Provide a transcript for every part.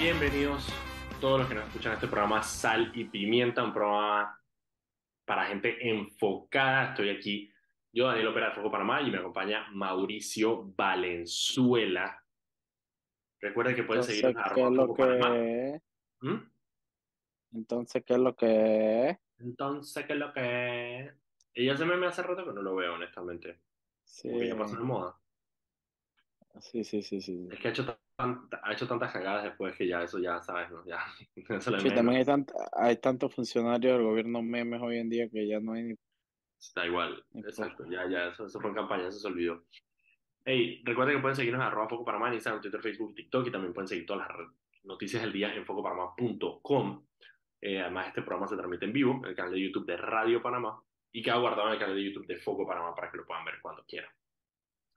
Bienvenidos todos los que nos escuchan a este programa Sal y Pimienta, un programa para gente enfocada. Estoy aquí, yo, Daniel Opera de Foco Panamá, y me acompaña Mauricio Valenzuela. Recuerden que pueden seguirnos a ¿qué es arroba lo Foco que Panamá. ¿Mm? Entonces, ¿qué es lo que es? Entonces, ¿qué es lo que es? Ella se me me hace rato que no lo veo, honestamente. Sí, Porque ya pasó de moda. Sí, sí, sí, sí. Es que ha hecho, tan- ha hecho tantas cagadas después que ya eso ya sabes, ¿no? Ya, eso Sí, también hay, tant- hay tantos funcionarios del gobierno memes hoy en día que ya no hay ni... Da igual, ni exacto, ya, ya, eso, eso fue en campaña, eso se olvidó. Hey, recuerden que pueden seguirnos en arroba Foco Panamá en Instagram, Twitter, Facebook, TikTok y también pueden seguir todas las noticias del día en focopanamá.com. Eh, además, este programa se transmite en vivo en el canal de YouTube de Radio Panamá y queda guardado en el canal de YouTube de Foco Panamá para que lo puedan ver cuando quieran.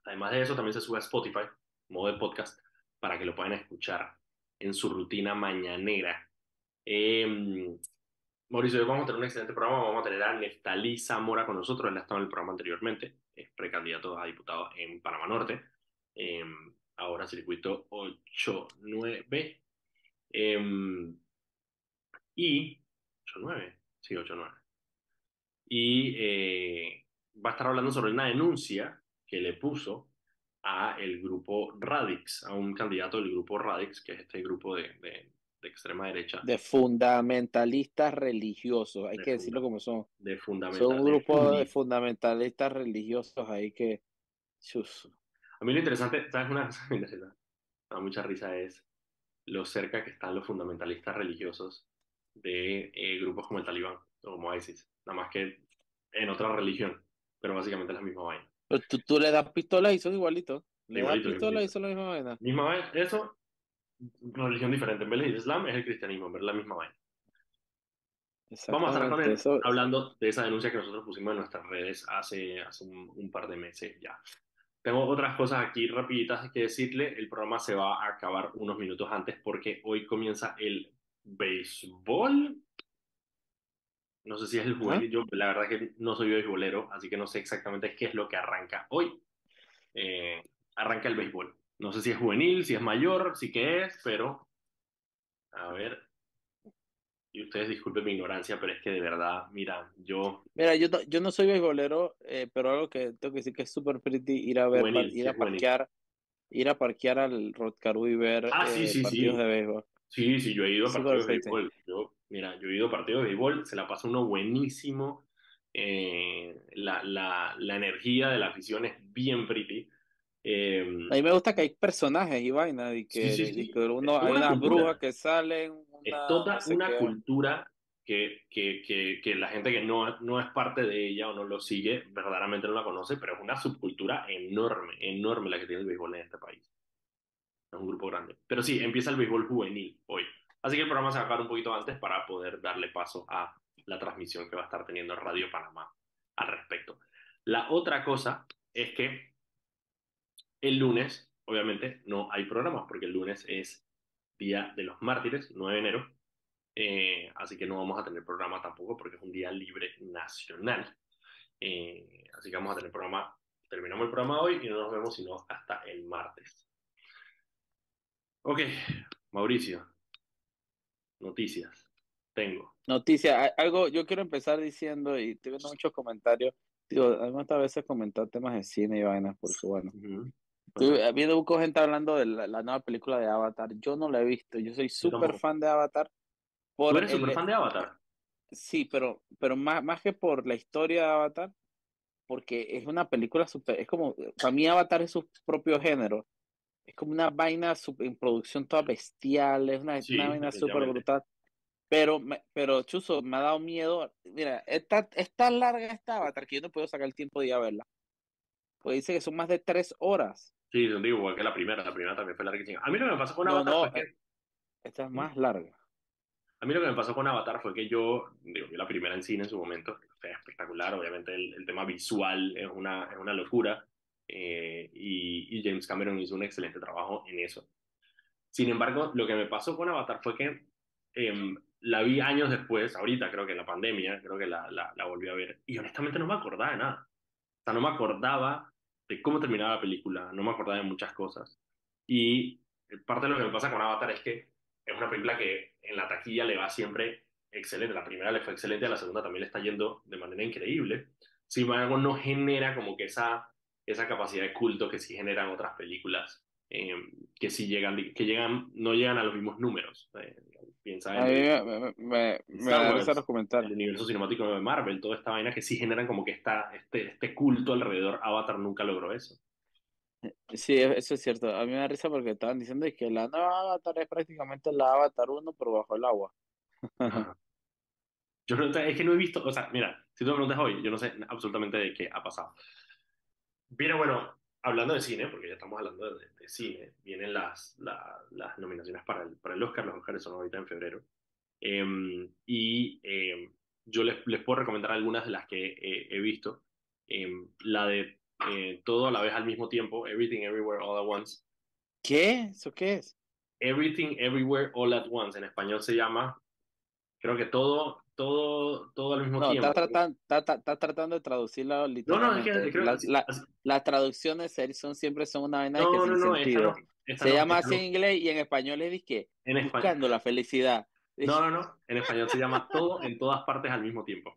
Además de eso, también se sube a Spotify, modo de podcast, para que lo puedan escuchar en su rutina mañanera. Eh, Mauricio, hoy vamos a tener un excelente programa. Vamos a tener a Neftalí Zamora con nosotros. Él ha estado en el programa anteriormente. Es precandidato a diputado en Panamá Norte. Eh, ahora circuito 8-9. Eh, y 8-9. Sí, 8-9. Y eh, va a estar hablando sobre una denuncia que le puso a el grupo Radix, a un candidato del grupo Radix, que es este grupo de, de, de extrema derecha, De fundamentalistas religiosos, hay De que decirlo como son. de fundamental. Son un grupo de fundamentalistas religiosos ahí que... chus, A mí lo interesante, ¿sabes una cosa da mucha risa? Es lo cerca que están los fundamentalistas religiosos de eh, grupos como el Talibán o como ISIS, nada más que en otra religión, pero básicamente es la misma vaina. Pero tú, tú le das pistolas y son igualitos. Le das Igualito, pistolas y son la misma vaina. Misma vaina, eso, religión diferente. En vez del Islam es el cristianismo, en vez la misma vaina. Vamos a estar con él Eso, hablando de esa denuncia que nosotros pusimos en nuestras redes hace, hace un, un par de meses ya. Tengo otras cosas aquí rapiditas que decirle. El programa se va a acabar unos minutos antes porque hoy comienza el béisbol. No sé si es el juvenil. Yo la verdad que no soy béisbolero, así que no sé exactamente qué es lo que arranca hoy. Eh, arranca el béisbol. No sé si es juvenil, si es mayor, si qué es, pero a ver. Y ustedes disculpen mi ignorancia, pero es que de verdad, mira, yo Mira, yo, no- yo no soy beisbolero, eh, pero algo que tengo que decir que es súper pretty ir a ver, Juvenil, sí, ir a juvenil. parquear, ir a parquear al Rotcarú y ver Ah, eh, sí, partidos sí. de béisbol. Sí, sí, yo he ido a partidos de béisbol. Yo, mira, yo he ido a partidos de béisbol, se la pasa uno buenísimo. eh, la, la, la energía de la afición es bien pretty. Eh, A mí me gusta que hay personajes y vainas, y Sí, que, sí, y sí. que uno, Es hay una unas cultura. brujas que salen, es una toda no sé una qué. cultura que, que, que, que la gente que no, no es parte de ella o no lo sigue, verdaderamente no la conoce, pero es una subcultura enorme, enorme la que tiene el béisbol en este país. Es un grupo grande. Pero sí, empieza el béisbol juvenil hoy. Así que el programa se va a acabar un poquito antes para poder darle paso a la transmisión que va a estar teniendo Radio Panamá al respecto. La otra cosa es que el lunes, obviamente, no hay programas, porque el lunes es Día de los Mártires, 9 de enero. Eh, así que no vamos a tener programa tampoco porque es un día libre nacional. Eh, así que vamos a tener programa, terminamos el programa hoy y no nos vemos sino hasta el martes. Ok, Mauricio, noticias. Tengo. Noticia, a- algo, yo quiero empezar diciendo, y estoy viendo muchos comentarios, digo, algunas veces comentar temas de cine y vainas, porque bueno, Ujú. estoy viendo mucha gente hablando de la, la nueva película de Avatar, yo no la he visto, yo soy súper fan de Avatar, ¿Tú por eres el- súper fan de Avatar? sí, pero, pero más, más que por la historia de Avatar, porque es una película súper, es como, para mí Avatar es su propio género, es como una vaina super- en producción toda bestial, es una, Sí, una vaina súper brutal. Pero, me- pero Chuzo, me ha dado miedo. Mira, es tan, es tan larga esta Avatar que yo no puedo sacar el tiempo de ir a verla. Porque dice que son más de tres horas. Sí, digo, igual que la primera. La primera también fue larguísima. A mí lo que me pasó con No, Avatar no, fue que... Esta es más larga. A mí lo que me pasó con Avatar fue que yo, digo, vi la primera en cine en su momento, fue espectacular, obviamente el, el tema visual es una, es una locura, eh, y, y James Cameron hizo un excelente trabajo en eso. Sin embargo, lo que me pasó con Avatar fue que em, la vi años después, ahorita creo que en la pandemia, creo que la, la, la volví a ver, y honestamente no me acordaba de nada. O sea, no me acordaba de cómo terminaba la película, no me acordaba de muchas cosas. Y parte de lo que me pasa con Avatar es que es una película que en la taquilla le va siempre excelente. La primera le fue excelente, a la segunda también le está yendo de manera increíble. Sin embargo, no genera como que esa, esa capacidad de culto que sí generan otras películas, eh, que sí llegan, que llegan, no llegan a los mismos números. Eh, piensa en me, me, me, los comentarios. el universo cinemático de Marvel, toda esta vaina que sí generan como que está este, este culto alrededor. Avatar nunca logró eso. Sí, eso es cierto. A mí me da risa porque estaban diciendo que la nueva Avatar es prácticamente la Avatar 1, pero bajo el agua. Yo no, es que no he visto, o sea, mira, si tú me preguntas hoy, yo no sé absolutamente de qué ha pasado. Pero bueno, hablando de cine, porque ya estamos hablando de, cine, vienen las, las nominaciones para el, para el Oscar, los Oscars son ahorita en febrero. Em, y em, yo les, les, puedo recomendar algunas de las que he visto. Em, la de eh, Todo a la vez al mismo tiempo, Everything Everywhere All at Once. ¿Qué? ¿Eso qué es? Everything Everywhere All at Once. En español se llama, creo que todo todo, todo al mismo no, tiempo. Está tratando, está, está tratando de traducirla literalmente. No, no, es que, creo las, la, las traducciones son, siempre son una vaina no, que sin no, sentido. se llama así en inglés y en español es que en buscando la felicidad. No, no, no. En español se llama todo en todas partes al mismo tiempo.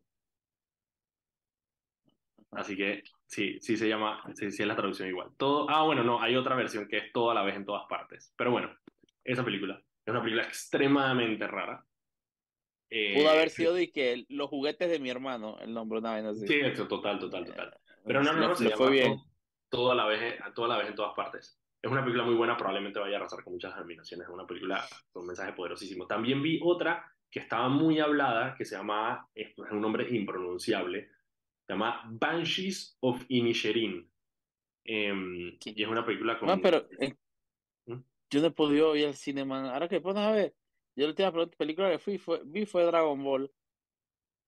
Así que sí, sí se llama, sí, sí es la traducción igual. Todo, ah, bueno, no, hay otra versión que es todo a la vez en todas partes. Pero bueno, esa película es una película extremadamente rara. Pudo haber eh, sido de que los juguetes de mi hermano, el nombre una vez así. Sí, eso, total, total, total. Eh, Pero no, no, no, se fue bien. Todo, a la vez, toda la vez en todas partes. Es una película muy buena, probablemente vaya a arrasar con muchas nominaciones. Es una película con un mensaje poderosísimo. También vi otra que estaba muy hablada, que se llama, es un nombre impronunciable, se llama Banshees of Inisherin. Em, y es una película con... No, pero eh, ¿Mm? yo no he podido ir al cine, man. Ahora que pones a ver, yo la última película que fui fue, vi fue Dragon Ball.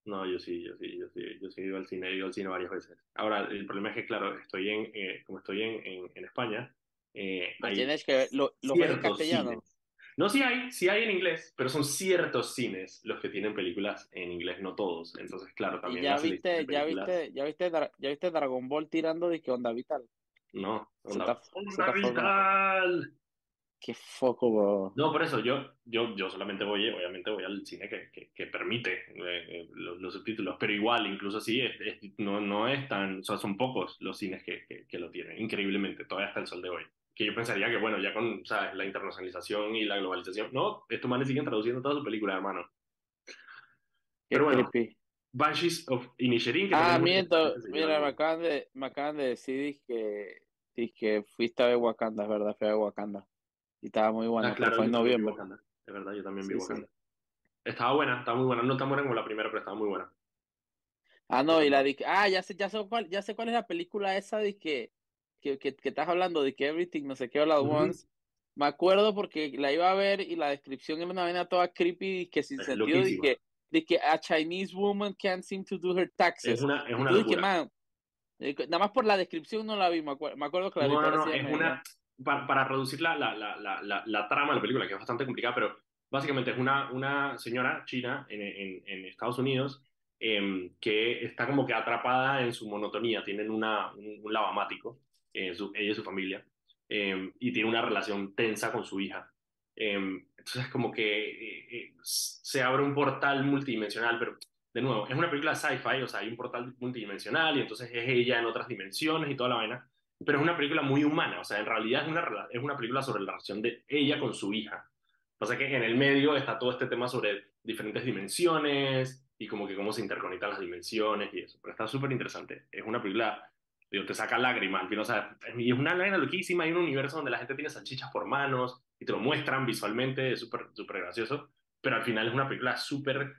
No, yo sí, yo sí, yo sí, yo sí he ido al cine, he ido al cine varias veces. Ahora, el problema es que, claro, estoy en, eh, como estoy en, en, en España, eh, tienes que lo, lo en castellano. No, sí hay, sí hay en inglés, pero son ciertos cines los que tienen películas en inglés, no todos. Entonces, claro, también. ya viste, ya viste, ya viste, ya viste Dragon Ball tirando de que onda vital. No, onda, onda vital. Qué foco, No, por eso yo, yo, yo solamente voy, obviamente voy al cine que, que, permite eh, eh, los, subtítulos, pero igual, incluso así, es, no, no es tan, o sea, son pocos los cines que, que, lo tienen, increíblemente, todavía hasta el sol de hoy. Que yo pensaría que, bueno, ya con ¿sabes? la internacionalización y la globalización, no, estos manes siguen traduciendo todas sus películas, hermano. Pero bueno, Banshees of Inisherin. ah, miento, mira, me acaban, de, me acaban de decir que, que fuiste a ver Wakanda, es verdad, fue a Wakanda. Y estaba muy buena, ah, fue en noviembre. Es verdad, yo también vi Wakanda. Estaba buena, estaba muy buena. No tan buena como la primera, pero estaba muy buena. Ah, no, y la de ah, ya sé, ya sé cuál, ya sé cuál es la película esa de que, que, que, estás hablando de que Everything, no sé qué, All at Once. Me acuerdo porque la iba a ver y la descripción era una vaina toda creepy y que sin sentido de que, de que a Chinese woman can't seem to do her taxes. Es una, es una eh, nada más por la descripción no la vi, me, acuerdo, me acuerdo que la vi. No, no, es una, para, para reducir la, la, la, la, trama de la película, que es bastante complicada, pero básicamente es una, una señora china en, en, Estados Unidos em, que está como que atrapada en su monotonía, tienen una, un, lavamático, eh, ella y su familia, em, y tiene una relación tensa con su hija. Em, entonces como que eh, eh, se abre un portal multidimensional, pero de nuevo, es una película sci-fi, o sea, hay un portal multidimensional y entonces es ella en otras dimensiones y toda la vaina pero es una película muy humana, o sea, en realidad es una, es una película sobre la relación de ella con su hija. Pasa que en el medio está todo este tema sobre diferentes dimensiones y como que cómo se interconectan las dimensiones y eso, pero está súper interesante. Es una película, digo, te saca lágrimas, no, o sea, y es una lágrima loquísima, hay un universo donde la gente tiene salchichas por manos y te lo muestran visualmente, es súper súper gracioso, pero al final es una película súper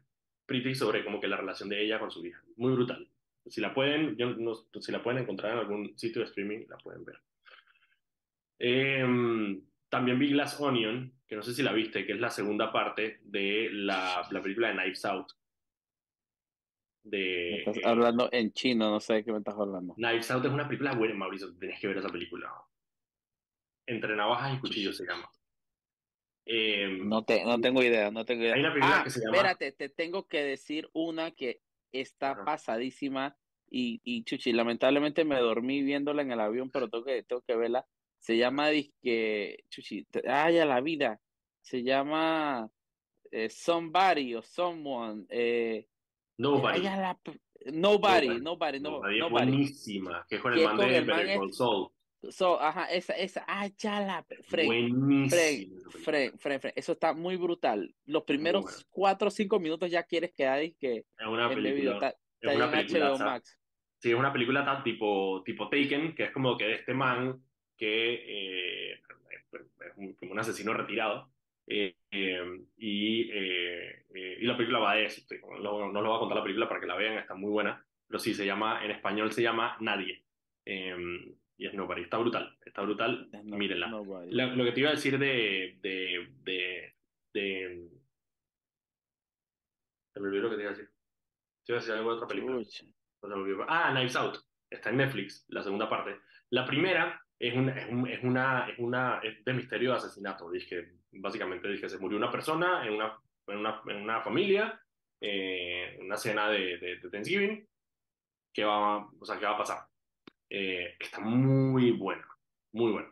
pretty sobre como que la relación de ella con su hija, muy brutal. Si la pueden, yo no, si la pueden encontrar en algún sitio de streaming, la pueden ver. Em, también vi Glass Onion, que no sé si la viste, que es la segunda parte de la, la película de Knives Out. De, estás hablando en chino, no sé de qué me estás hablando. Knives Out es una película buena, Mauricio, tenés que ver esa película. Entre navajas y cuchillos se llama. Em, no, te, no tengo idea, no tengo idea. Hay una película ah, que se llama... Espérate, te tengo que decir una que está pasadísima y, y chuchi, lamentablemente me dormí viéndola en el avión, pero tengo que, tengo que verla. Se llama Disque, chuchi, ay, a la vida. se llama eh, Somebody o Someone. Eh, Nobody. la- nobody, Nobody. nobody, no, Nobody es nobody. buenísima, que es con el man con de Better. So, ajá, esa, esa, ah, ya la, Fred. Fred. Fred, Fred, Fred, eso está muy brutal. Los primeros buena. cuatro o cinco minutos ya quieres que hay que Es una película. está, Es está una en película. HBO Max. Sí, es una película tan tipo, tipo Taken, que es como que de este man que eh, es un- como un asesino retirado. eh, eh, y, eh, y la película va de eso. No, no les voy a contar la película para que la vean, está muy buena. Pero sí, se llama, en español se llama Nadie. Nobody. Está brutal, está brutal. No- Mírenla. Lo, que te iba a decir de, de, de, de... Se me olvidó lo que te iba a decir. Te iba a decir algo de otra película. Ah, Knives Out. Está en Netflix, la segunda parte. La primera es, un- es, un- es una, es una es de misterio de asesinato. Dije, básicamente dije, se murió una persona en una, en una, en una familia, eh, una cena de, de, de Thanksgiving. ¿Qué va, o sea, ¿qué va a pasar? Eh, está muy buena, muy buena.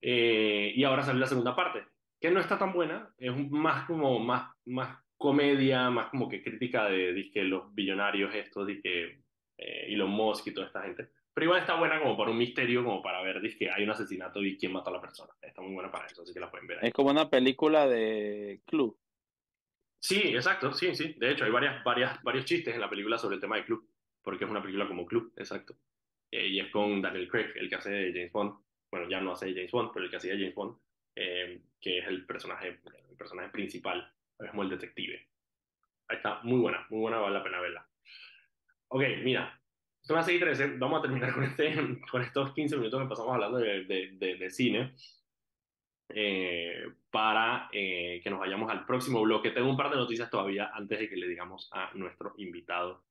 Eh, y ahora sale la segunda parte, que no está tan buena, es más como más, más comedia, más como que crítica de, dizque, los billonarios estos, dizque, eh, Elon Musk y toda esta gente. Pero igual está buena como para un misterio, como para ver, que hay un asesinato y quién mató a la persona. Está muy buena para eso, así que la pueden ver ahí. Es como una película de club. Sí, exacto, sí, sí. De hecho, hay varias, varias, varios chistes en la película sobre el tema de club, porque es una película como club, exacto. Eh, y es con Daniel Craig, el que hace James Bond. Bueno, ya no hace James Bond, pero el que hacía James Bond, eh, que es el personaje, el personaje principal, es como el detective. Ahí está, muy buena, muy buena, vale la pena verla. Ok, mira, son las 6 y 13, vamos a terminar con, este, con estos 15 minutos que pasamos hablando de, de, de, de cine eh, para eh, que nos vayamos al próximo bloque. Tengo un par de noticias todavía antes de que le digamos a nuestro invitado,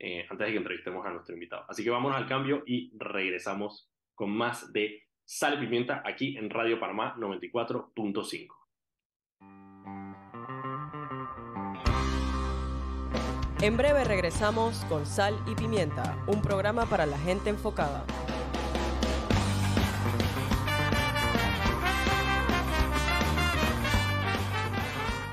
eh, antes de que entrevistemos a nuestro invitado. Así que vámonos al cambio y regresamos con más de Sal y Pimienta aquí en Radio Panamá 94.5. En breve regresamos con Sal y Pimienta, un programa para la gente enfocada.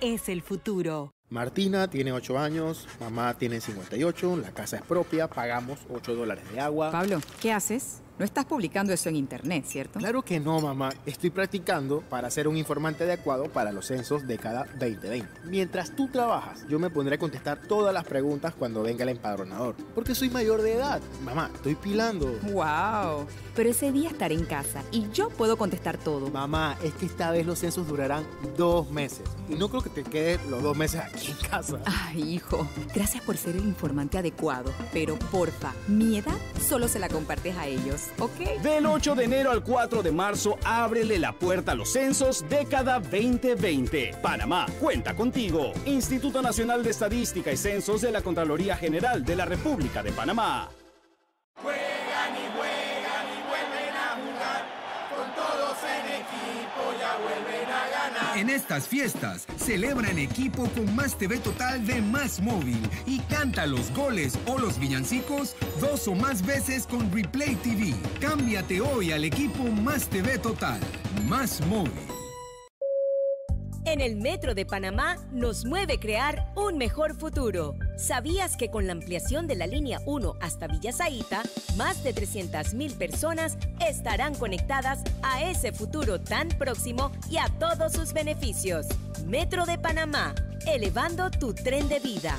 es el futuro. Martina tiene 8 años, mamá tiene 58, la casa es propia, pagamos 8 dólares de agua. Pablo, ¿qué haces? No estás publicando eso en internet, ¿cierto? Claro que no, mamá. Estoy practicando para ser un informante adecuado para los censos de cada 2020. Mientras tú trabajas, yo me pondré a contestar todas las preguntas cuando venga el empadronador. Porque soy mayor de edad. Mamá, estoy pilando. ¡Wow! Pero ese día estaré en casa y yo puedo contestar todo. Mamá, es que esta vez los censos durarán dos meses. Y no creo que te quedes los dos meses aquí en casa. Ay, hijo, gracias por ser el informante adecuado. Pero porfa, mi edad solo se la compartes a ellos, ¿ok? Del 8 de enero al 4 de marzo, ábrele la puerta a los censos década 2020. Panamá, cuenta contigo. Instituto Nacional de Estadística y Censos de la Contraloría General de la República de Panamá. En estas fiestas, celebra en equipo con Más TV Total de Más Móvil y canta los goles o los villancicos dos o más veces con Replay TV. Cámbiate hoy al equipo Más TV Total. Más Móvil. En el Metro de Panamá nos mueve crear un mejor futuro. ¿Sabías que con la ampliación de la línea 1 hasta Villa Zaita, más de 300.000 personas estarán conectadas a ese futuro tan próximo y a todos sus beneficios? Metro de Panamá, elevando tu tren de vida.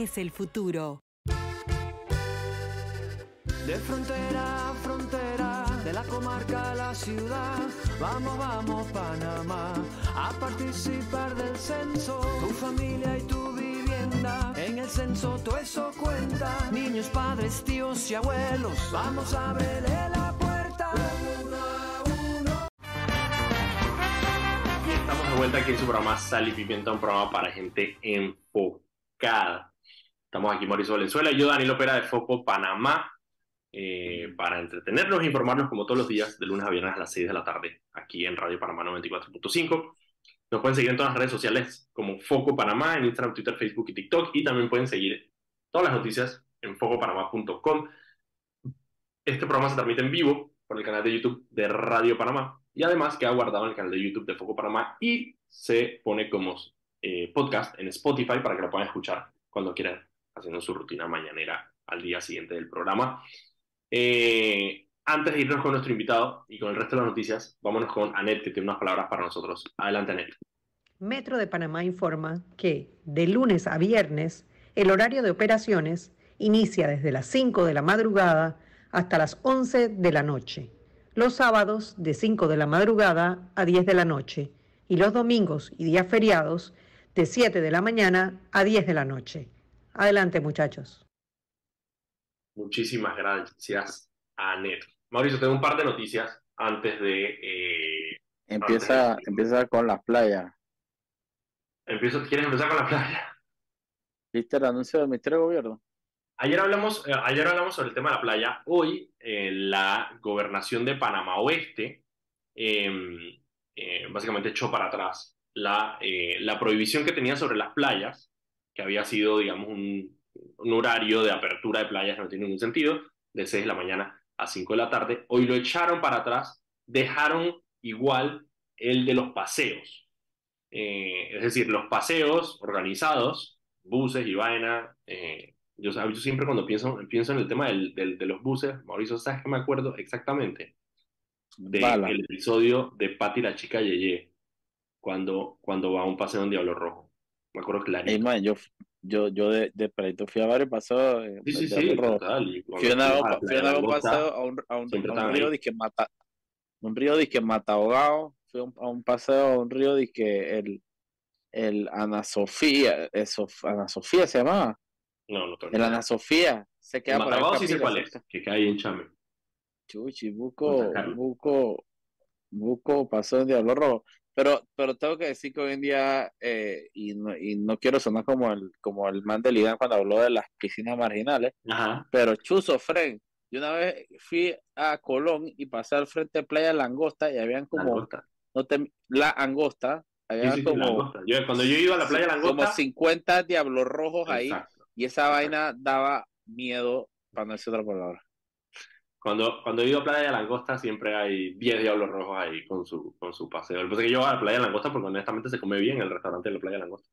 el futuro. De frontera a frontera, de la comarca a la ciudad, vamos, vamos Panamá, a participar del censo, tu familia y tu vivienda, en el censo todo eso cuenta, niños, padres, tíos y abuelos, vamos a abrirle la puerta. Y estamos de vuelta aquí en su programa Sal y Pimienta, un programa para gente enfocada. Estamos aquí Mauricio Valenzuela y yo, Daniel Opera de Foco Panamá, eh, para entretenernos e informarnos como todos los días, de lunes a viernes a las 6 de la tarde, aquí en Radio Panamá 94.5. Nos pueden seguir en todas las redes sociales como Foco Panamá, en Instagram, Twitter, Facebook y TikTok, y también pueden seguir todas las noticias en focopanamá.com. Este programa se transmite en vivo por el canal de YouTube de Radio Panamá y además queda guardado en el canal de YouTube de Foco Panamá y se pone como eh, podcast en Spotify para que lo puedan escuchar cuando quieran haciendo su rutina mañanera al día siguiente del programa. Eh, antes de irnos con nuestro invitado y con el resto de las noticias, vámonos con Anet, que tiene unas palabras para nosotros. Adelante, Anet. Metro de Panamá informa que de lunes a viernes el horario de operaciones inicia desde las 5 de la madrugada hasta las 11 de la noche. Los sábados de 5 de la madrugada a 10 de la noche y los domingos y días feriados de 7 de la mañana a 10 de la noche. Adelante, muchachos. Muchísimas gracias, Anet. Mauricio, tengo un par de noticias antes de... Eh, empieza, antes de- empieza con las playas. Empiezo, ¿Quieres empezar con la playa? ¿Viste el anuncio del Ministerio de Gobierno? Ayer hablamos, eh, ayer hablamos sobre el tema de la playa. Hoy, eh, la gobernación de Panamá Oeste eh, eh, básicamente echó para atrás la, eh, la prohibición que tenía sobre las playas, que había sido, digamos, un, un horario de apertura de playas que no tiene ningún sentido, de 6 de la mañana a 5 de la tarde. Hoy lo echaron para atrás, dejaron igual el de los paseos. Eh, es decir, los paseos organizados, buses y vaina. eh, yo, yo siempre cuando pienso, pienso en el tema del, del- de los buses, Mauricio, ¿sabes qué me acuerdo exactamente? Del Bala. episodio de Patty la chica Yeye, cuando, cuando va a un paseo en Diablo Rojo. Me acuerdo clarito. man, yo, yo, yo de, de perrito fui a varios paseos. eh, Sí, sí, de sí, total. Fui a un paseo a un, a un, a un río ahí. disque mata, un río disque mata ahogado. Fui a un, paseo a un río disque el, el Ana Sofía, eh, Sof- Ana Sofía se llamaba. No, no El Ana. Sofía se El queda por ahí sí sé cuál es, que cae ahí en Chame. Chuchi, Buco. Buco, Buco pasó en Diablo Rojo. Pero, pero tengo que decir que hoy en día, eh, y, no, y no quiero sonar como el, como el man de Lidán cuando habló de las piscinas marginales, Ajá. pero chuzo, Fren. Yo una vez fui a Colón y pasé al frente de Playa Langosta y habían como, Langosta. no te- la Angosta, sí, sí, como, Langosta. Yo, cuando yo iba a la playa como Langosta, 50 diablos rojos ahí y esa vaina daba miedo, para no decir otra palabra. Cuando, cuando he ido a Playa Langosta siempre hay 10 diablos rojos ahí con su, con su paseo. Que yo voy a la Playa Langosta porque honestamente se come bien en el restaurante de la Playa Langosta.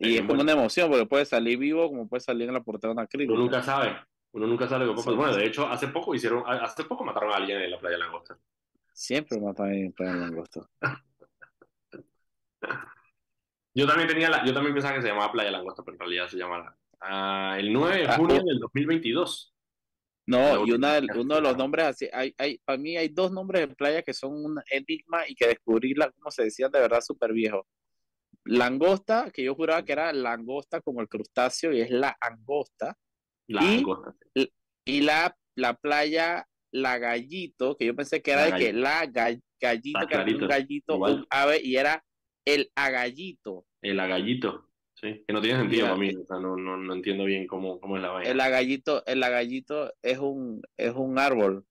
Y es como una emoción, porque puede salir vivo como puede salir en la portada de una Uno crítica. nunca sabe. Uno nunca sabe pasar. Sí. Bueno, de hecho, hace poco hicieron, hace poco mataron a alguien en la Playa Langosta. Siempre matan en Playa Langosta. Yo también tenía la, yo también pensaba que se llamaba Playa Langosta, pero en realidad se llama ah, el 9 de junio del 2022. No, y una uno de los nombres así, hay, hay, para mí hay dos nombres de playa que son un enigma y que descubrirla, como se decían, de verdad súper viejo. Langosta, que yo juraba que era langosta como el crustáceo y es la angosta. La y, Langosta. y la, la playa La Gallito, que yo pensé que era La de que la ga- gallito, que era un gallito, igual. un ave, y era el agallito. El agallito. Sí, que no tiene sentido para mí. O sea, no, no, no entiendo bien cómo, cómo es la vaina. El agallito, el agallito es un, es un árbol.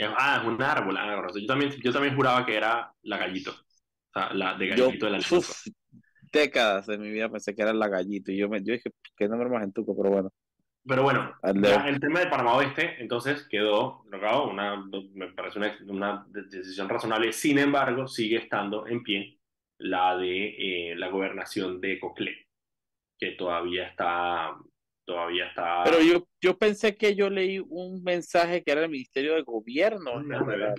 Ah, es un árbol. Ah, yo también, yo también juraba que era la gallito. O sea, la de Yo, gallito de la uf, décadas de mi vida pensé que era la gallito. Y yo, me, yo dije, qué nombre más entuco, pero bueno. Pero bueno, ya el tema de Panamá Oeste, entonces quedó, una, me parece una, una decisión razonable. Sin embargo, sigue estando en pie la de eh, la gobernación de Coclé, que todavía está, todavía está. Pero yo, yo pensé que yo leí un mensaje que era el Ministerio de Gobierno. Ver.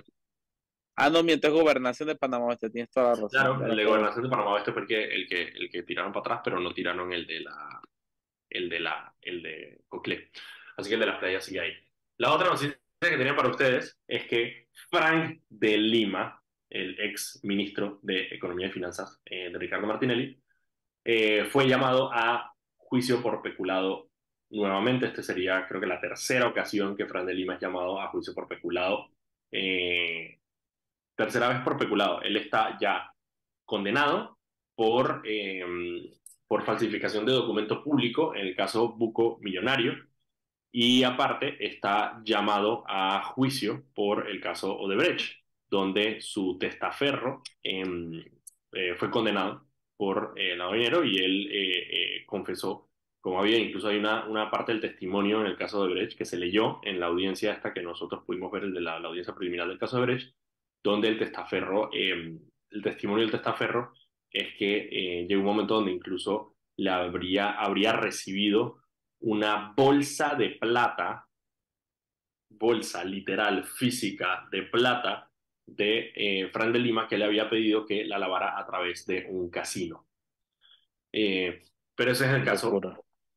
Ah, no, mientras Gobernación de Panamá Oeste, tienes toda la razón. Claro, el de gobernación de Panamá Oeste fue el que, el que, el que tiraron para atrás, pero no tiraron el de la, el de la, el de Coclé. Así que el de las playas sigue ahí. La otra noticia que tenía para ustedes es que Frank de Lima, el ex ministro de Economía y Finanzas eh, de Ricardo Martinelli, eh, fue llamado a juicio por peculado nuevamente. Este sería, creo que la tercera ocasión que Frank de Lima es llamado a juicio por peculado. Eh, tercera vez por peculado. Él está ya condenado por, eh, por falsificación de documento público en el caso Buco Millonario y aparte está llamado a juicio por el caso Odebrecht, donde su testaferro em, eh, fue condenado por eh, lavado dinero y él eh, eh, confesó, como había, incluso hay una, una parte del testimonio en el caso de Brecht que se leyó en la audiencia esta que nosotros pudimos ver, el de la, audiencia preliminar del caso de Brecht, donde el testaferro, eh, el testimonio del testaferro es que llegó un momento donde incluso le habría, habría recibido una bolsa de plata, bolsa literal, física de plata de eh, Fran de Lima que le había pedido que la lavara a través de un casino. Eh, pero ese es el caso,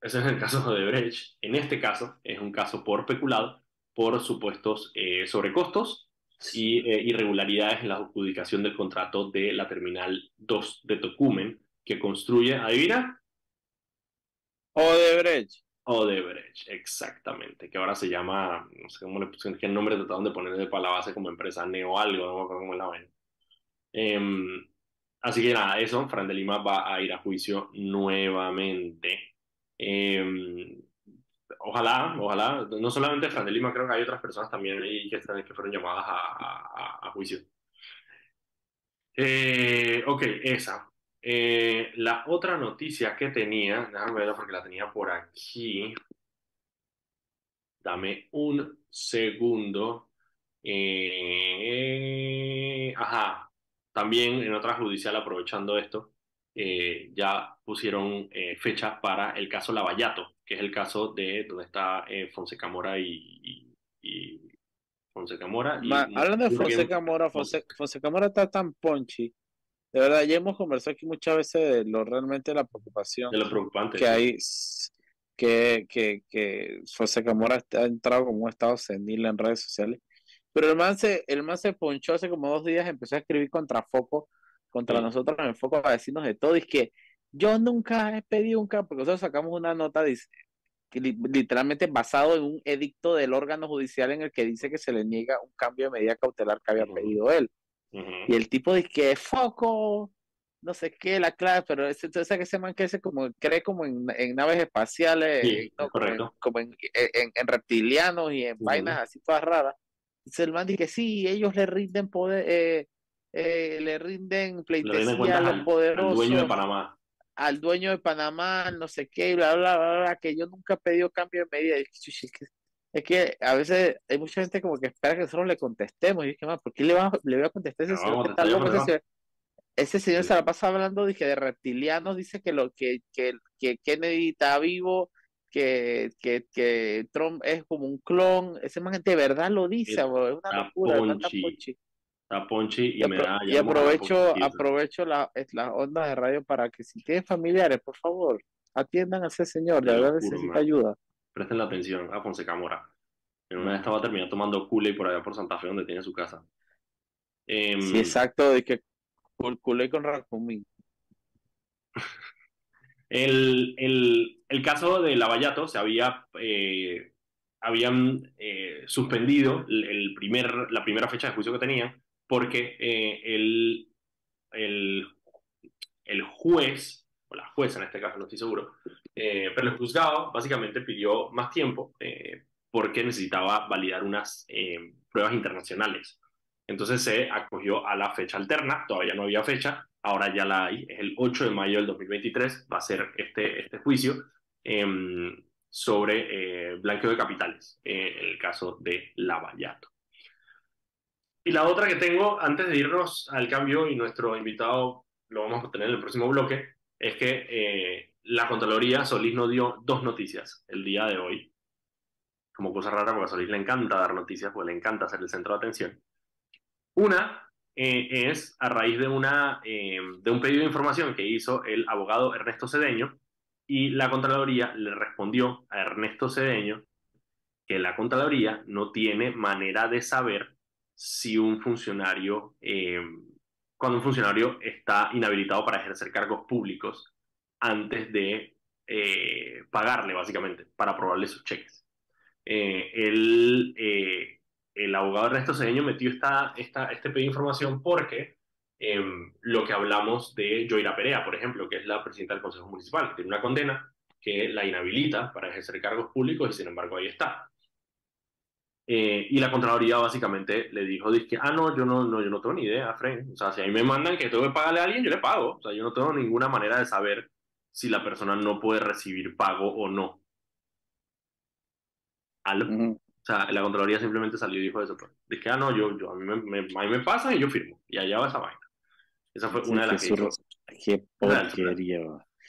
ese es el caso de Brecht. En este caso es un caso por peculado por supuestos eh, sobrecostos y eh, irregularidades en la adjudicación del contrato de la Terminal 2 de Tocumen que construye, adivina, Odebrecht. Odebrecht, exactamente, que ahora se llama, no sé cómo le pusieron, qué nombre trataron de ponerle para la base como empresa Neo algo, no me acuerdo cómo es la vaina. Em, así que nada, eso, Fran de Lima va a ir a juicio nuevamente. Em, ojalá, ojalá, no solamente Fran de Lima, creo que hay otras personas también ahí que, fueron llamadas a juicio. Eh, ok, esa. Eh, la otra noticia que tenía, déjame verla porque la tenía por aquí. Dame un segundo. Eh, ajá. También en otra judicial, aprovechando esto, eh, ya pusieron fecha para el caso Lavallato, que es el caso de donde está Fonseca Mora y, y, y Fonseca Mora. y- Ma- hablando de Fonseca Mora, Fonseca, Fonseca Mora está tan ponchi. De verdad, ya hemos conversado aquí muchas veces de lo realmente la preocupación De lo preocupante. que sí. hay, que, que, que Fonseca Mora está- ha entrado como un estado senil en redes sociales. Pero el man se, el man se ponchó hace como dos días, empezó a escribir contra Foco, contra Sí. nosotros en Foco, a decirnos de todo. Y es que yo nunca he pedido un cambio, porque nosotros sacamos una nota dice, literalmente basado en un edicto del órgano judicial en el que dice que se le niega un cambio de medida cautelar que había pedido él. Y el tipo dice que foco, no sé qué, la clave, pero ese, ese que se man que ese como cree como en, en naves espaciales, Sí, ¿no? es como, en, correcto. como en, en- en reptilianos y en vainas así todas raras. Dice el man dice que sí, ellos le rinden poder, eh, eh, le rinden Le rinden pleitesía a los al, al poderosos, dueño de Panamá. al dueño de Panamá, no sé qué, y bla, bla, bla, bla, que yo nunca he pedido cambio de medida. Es que, a veces hay mucha gente como que espera que nosotros le contestemos. Y que, man, ¿por qué le, va, le voy a contestar ese Le señor que yo, loco? Ese no. señor, ese señor se la pasa hablando dije, de reptilianos, dice que, lo, que, que, que Kennedy está vivo, que, que, que Trump es como un clon. Ese man de verdad lo dice, bro, es una locura, ponchi. ponchi. Está Ponchi y, Y, me da. y aprovecho, aprovecho la, las ondas de radio para que si tienen familiares, por favor, atiendan a ese señor, de verdad necesita ayuda. Presten la atención a Fonseca Mora. En una vez estaba terminando tomando Kool-Aid por allá por Santa Fe, donde tiene su casa. Em, Sí, exacto, de que culé con Racumín. El, el, el caso de Lavallato se había, eh, habían eh, suspendido el, el primer, la primera fecha de juicio que tenían porque eh, el, el, el juez, o la jueza en este caso, no estoy seguro, eh, pero el juzgado básicamente pidió más tiempo eh, porque necesitaba validar unas eh, pruebas internacionales. Entonces se acogió a la fecha alterna, todavía no había fecha, ahora ya la hay, es el 8 de mayo del 2023, va a ser este, este juicio em, sobre eh, blanqueo de capitales, eh, en el caso de Lavallato. Y la otra que tengo, antes de irnos al cambio, y nuestro invitado lo vamos a tener en el próximo bloque, es que eh, la Contraloría, Solís nos dio dos noticias el día de hoy, como cosa rara, porque a Solís le encanta dar noticias, porque le encanta ser el centro de atención. Una eh, es a raíz de, una, eh, de un pedido de información que hizo el abogado Ernesto Cedeño, y la Contraloría le respondió a Ernesto Cedeño que la Contraloría no tiene manera de saber si un funcionario, eh, cuando un funcionario está inhabilitado para ejercer cargos públicos antes de eh, pagarle, básicamente, para aprobarle sus cheques. Eh, el, el abogado Ernesto Cedeño metió esta, esta, este pedido de información porque em, lo que hablamos de Joira Perea, por ejemplo, que es la presidenta del Consejo Municipal, tiene una condena que la inhabilita para ejercer cargos públicos y sin embargo ahí está. Eh, y la Contraloría básicamente le dijo, que, ah, no, yo no, no, yo no tengo ni idea, Fred. O sea, si a mí me mandan que tengo que pagarle a alguien, yo le pago. O sea, yo no tengo ninguna manera de saber si la persona no puede recibir pago o no. O sea, la Contraloría simplemente salió y dijo eso. Pues. Dije, ah, no, yo, yo, a, mí me, a mí me pasa y yo firmo. Y allá va esa vaina. Esa fue una de las que. Qué porquería,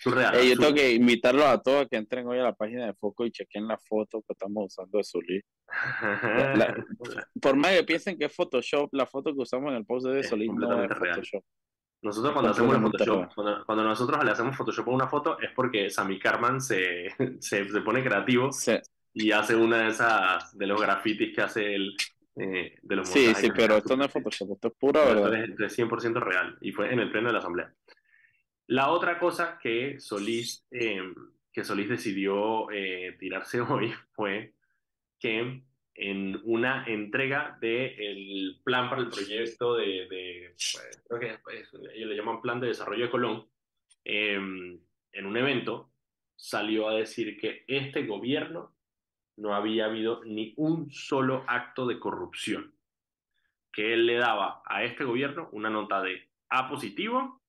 Surreal, yo tengo que invitarlos a todos a que entren hoy a la página de Foco y chequen la foto que estamos usando de Solís. por más que piensen que es Photoshop, la foto que usamos en el post de Solís no es Photoshop. Nosotros cuando hacemos Photoshop, cuando, nosotros le hacemos Photoshop a una foto es porque Sammy Carman se, se, se pone creativo y hace una de esas, de los grafitis que hace el, eh, de los Sí, sí, pero esto no es Photoshop, esto es pura verdad. Es, 100% real y fue en el pleno de la asamblea. La otra cosa que Solís, em, que Solís decidió eh, tirarse hoy fue que en una entrega del plan para el proyecto de, de pues, creo que ellos le llaman Plan de Desarrollo de Colón, em, en un evento salió a decir que este gobierno no había habido ni un solo acto de corrupción, que él le daba a este gobierno una nota de A positivo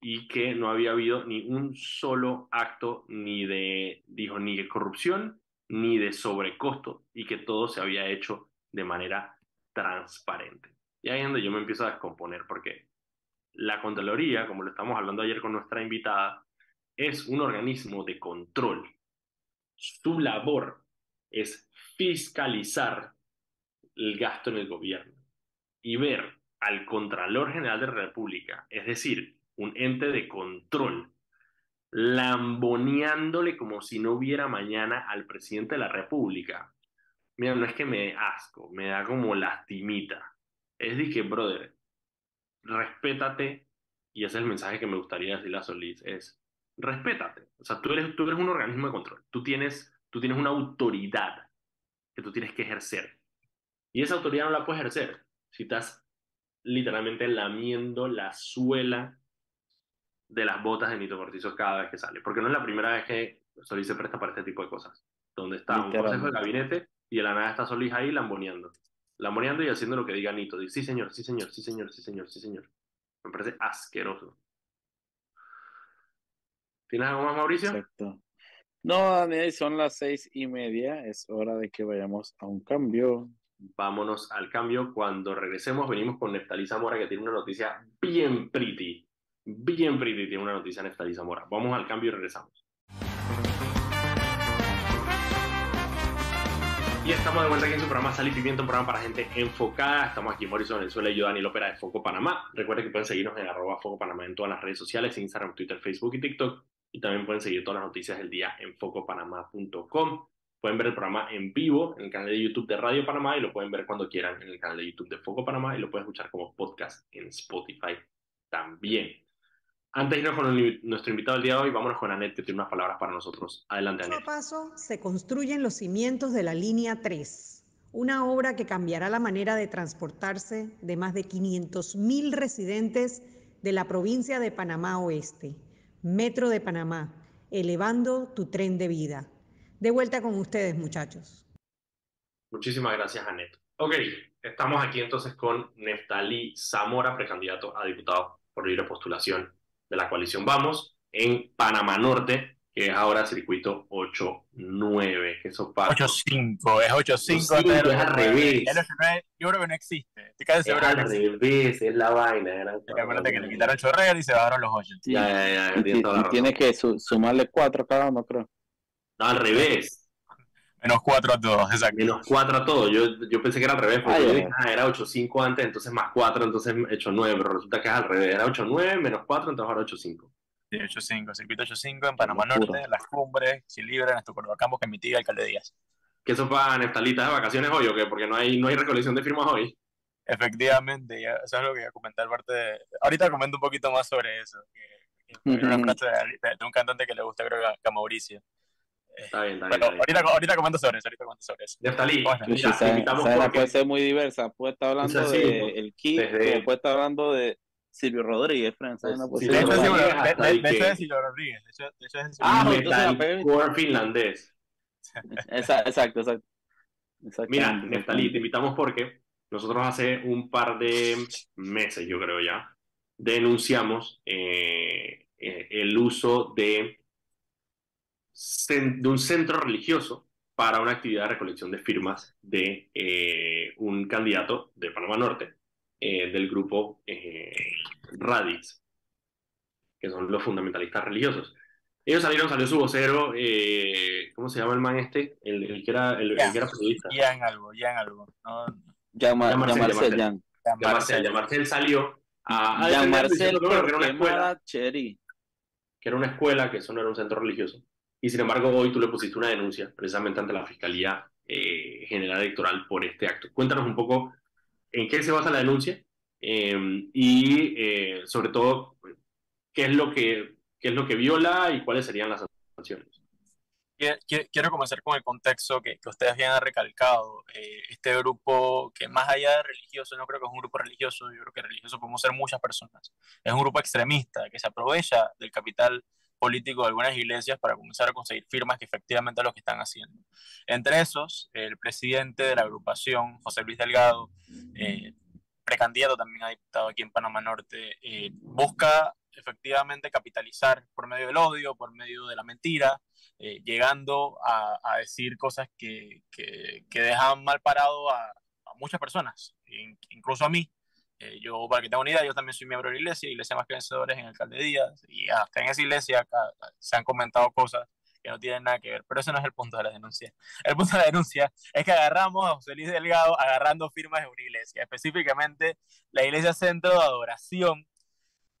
y que no había habido ni un solo acto ni de, dijo, ni de corrupción ni de sobrecosto y que todo se había hecho de manera transparente. Y ahí es donde yo me empiezo a descomponer porque la Contraloría, como lo estamos hablando ayer con nuestra invitada, es un organismo de control. Su labor es fiscalizar el gasto en el gobierno y ver al Contralor General de la República, es decir, un ente de control, lamboneándole como si no hubiera mañana al presidente de la República. Mira, no es que me asco, me da como lastimita. Es de que, brother, respétate, y ese es el mensaje que me gustaría decirle a Solís, es respétate. O sea, tú eres, tú eres un organismo de control, tú tienes, tú tienes una autoridad que tú tienes que ejercer. Y esa autoridad no la puedes ejercer si estás literalmente lamiendo la suela de las botas de Nito Cortizo cada vez que sale. Porque no es la primera vez que Solís se presta para este tipo de cosas. Donde está un consejo de gabinete y de la nada está Solís ahí lamboneando. Lamboneando y haciendo lo que diga Nito. Dice, sí, señor, sí, señor, sí, señor, sí, señor, sí, señor. Me parece asqueroso. ¿Tienes algo más, Mauricio? Exacto. No, Daniel, son las seis y media. Es hora de que vayamos a un cambio. Vámonos al cambio. Cuando regresemos, venimos con Neftalí Zamora, que tiene una noticia bien pretty bien pretty, tiene una noticia Neftalí Zamora. Vamos al cambio y regresamos. Y estamos de vuelta aquí en su programa Sal y Pimiento, un programa para gente enfocada. Estamos aquí Mauricio Venezuela y yo, Daniel Ópera de Foco Panamá. Recuerden que pueden seguirnos en arroba Foco Panamá en todas las redes sociales, Instagram, Twitter, Facebook y TikTok. Y también pueden seguir todas las noticias del día en focopanamá.com. Pueden ver el programa en vivo en el canal de YouTube de Radio Panamá y lo pueden ver cuando quieran en el canal de YouTube de Foco Panamá y lo pueden escuchar como podcast en Spotify también. Antes de irnos con nuestro invitado del día de hoy, vámonos con Anet, que tiene unas palabras para nosotros. Adelante, Anet. Paso a paso se construyen los cimientos de la línea 3, una obra que cambiará la manera de transportarse de más de 500.000 residentes de la provincia de Panamá Oeste. Metro de Panamá, elevando tu tren de vida. De vuelta con ustedes, muchachos. Muchísimas gracias, Anet. Ok, estamos aquí entonces con Neftalí Zamora, precandidato a diputado por libre postulación de la coalición Vamos en Panamá Norte, que es ahora circuito 8-9. Que eso pasa. 8-5, es 8-5. es al revés. El 8-9 yo creo que no existe. Te caes Es seguro que al no revés, es la vaina. Era Acuérdate que le quitaron chorrera y se bajaron los 8. Sí, Ya, ya, ya, y, y tiene que su- sumarle cuatro cada uno, creo. No, al revés. Menos 4 a todos, exacto. Menos 4 a todo. Yo, yo pensé que era al revés, porque Ah, yo dije, ah, era 8-5 antes, entonces más 4, entonces 8-9, pero resulta que es al revés. Era 8-9 menos 4, entonces ahora 8-5. Sí, 8-5, circuito 8-5 en Panamá. Norte, Las Cumbres, Chilibre, Ernesto Córdoba Campos, que mitiga Alcalde Díaz. ¿Que eso para Neftalitas de vacaciones hoy o qué? Porque no hay, no hay recolección de firmas hoy. Efectivamente, ya- eso es lo que iba a comentar parte de... Ahorita comento un poquito más sobre eso. que- que una frase de, de un cantante que le gusta, creo que a, que a Mauricio. Está bien, está bien. Pero está bien. ahorita, ahorita comento sobre eso, ahorita comento sobre eso. Neftalí, Bueno, Sí, mira, te invitamos porque puede ser muy diversa. Puede estar hablando Esa sí, de ¿no? el Kid, Desde- puede estar hablando de Silvio Rodríguez, Fran, esa vaina puede sí, De ser hecho, Silvio sí, de, hecho es Silvio Rodríguez. De hecho, de hecho es Silvio Ah, Rodríguez. finlandés. Esa- Exacto, exacto. Mira, Neftalí, te invitamos porque nosotros hace un par de meses, yo creo ya, denunciamos eh, eh, el uso de, de un centro religioso para una actividad de recolección de firmas de eh, un candidato de Panamá Norte, eh, del grupo eh, Radix, que son los fundamentalistas religiosos. Ellos salieron, salió su vocero, eh, ¿cómo se llama el man este? El, el que, era, el, el que era periodista. Ya en algo, ya en algo. No, Llama, Ya Marcel, llamarse ya Marcel. Jan. ya Ya Marcel, Marcel. ya Marcel salió a, a Jan Marcel que era una escuela, que eso no era un centro religioso. Y sin embargo, hoy tú le pusiste una denuncia precisamente ante la Fiscalía eh, General Electoral por este acto. Cuéntanos un poco en qué se basa la denuncia eh, y eh, sobre todo qué es lo que qué es lo que viola y cuáles serían las sanciones. Qui- qui- Quiero comenzar con el contexto que, que ustedes bien han recalcado. Eh, este grupo, que más allá de religioso, no creo que es un grupo religioso, yo creo que religioso podemos ser muchas personas. Es un grupo extremista que se aprovecha del capital político de algunas iglesias para comenzar a conseguir firmas que efectivamente es lo que están haciendo. Entre esos, el presidente de la agrupación, José Luis Delgado, eh, precandidato también a diputado aquí en Panamá Norte, eh, busca efectivamente capitalizar por medio del odio, por medio de la mentira, eh, llegando a, a decir cosas que, que, que dejan mal parado a, a muchas personas, in- incluso a mí. Eh, yo, para que tengan una yo también soy miembro de la iglesia, Iglesia Más que Vencedores en Alcalde Díaz, y hasta en esa iglesia acá se han comentado cosas que no tienen nada que ver, pero ese no es el punto de la denuncia. El punto de la denuncia es que agarramos a José Luis Delgado agarrando firmas de una iglesia, específicamente la Iglesia Centro de Adoración,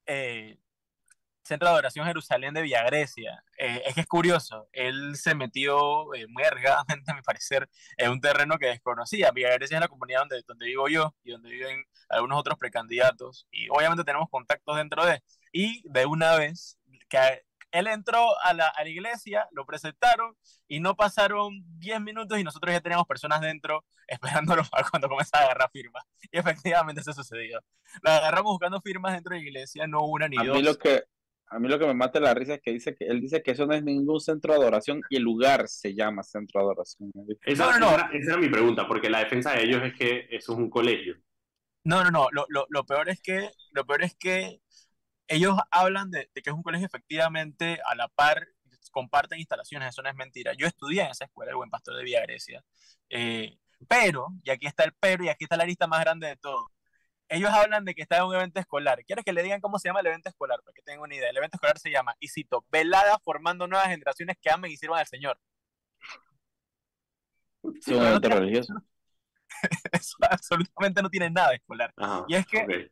eh, Centro de Adoración Jerusalén de Villagrecia. Eh, es que es curioso, él se metió eh, muy arriesgadamente, a mi parecer, en un terreno que desconocía. Villagrecia es la comunidad donde, donde vivo yo y donde viven algunos otros precandidatos. Y obviamente tenemos contactos dentro de. Y de una vez, que él entró a la, a la iglesia, lo presentaron y no pasaron 10 minutos y nosotros ya teníamos personas dentro esperándolo para cuando comenzó a agarrar firmas. Y efectivamente eso sucedió. La agarramos buscando firmas dentro de la iglesia, no una ni A dos. mí lo que a mí lo que me mata la risa es que dice que él dice que eso no es ningún centro de adoración y el lugar se llama centro de adoración. Esa, esa era, esa era mi pregunta, porque la defensa de ellos es que eso es un colegio. No, no, no. Lo, lo, lo peor es que, lo peor es que ellos hablan de, de que es un colegio efectivamente a la par, comparten instalaciones, eso no es mentira. Yo estudié en esa escuela, el Buen Pastor de Villa Grecia. Eh, pero, y aquí está el pero, y aquí está la lista más grande de todo. Ellos hablan de que está en un evento escolar. ¿Quieres que le digan cómo se llama el evento escolar? Para que tengan una idea. El evento escolar se llama, y cito, Velada formando nuevas generaciones que amen y sirvan al Señor. Es un evento religioso. Eso absolutamente no tiene nada de escolar. Ajá, y es que.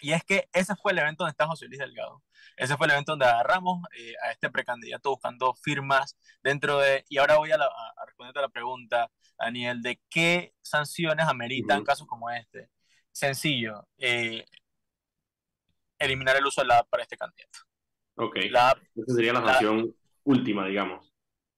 Y es que ese fue el evento donde está José Luis Delgado. Ese fue el evento donde agarramos eh, a este precandidato buscando firmas dentro de... Y ahora voy a, la, a responderte a la pregunta, Daniel, de qué sanciones ameritan casos como este. Sencillo, eh, eliminar el uso de la app para este candidato. Ok. La app- Esa sería la la- sanción última, digamos.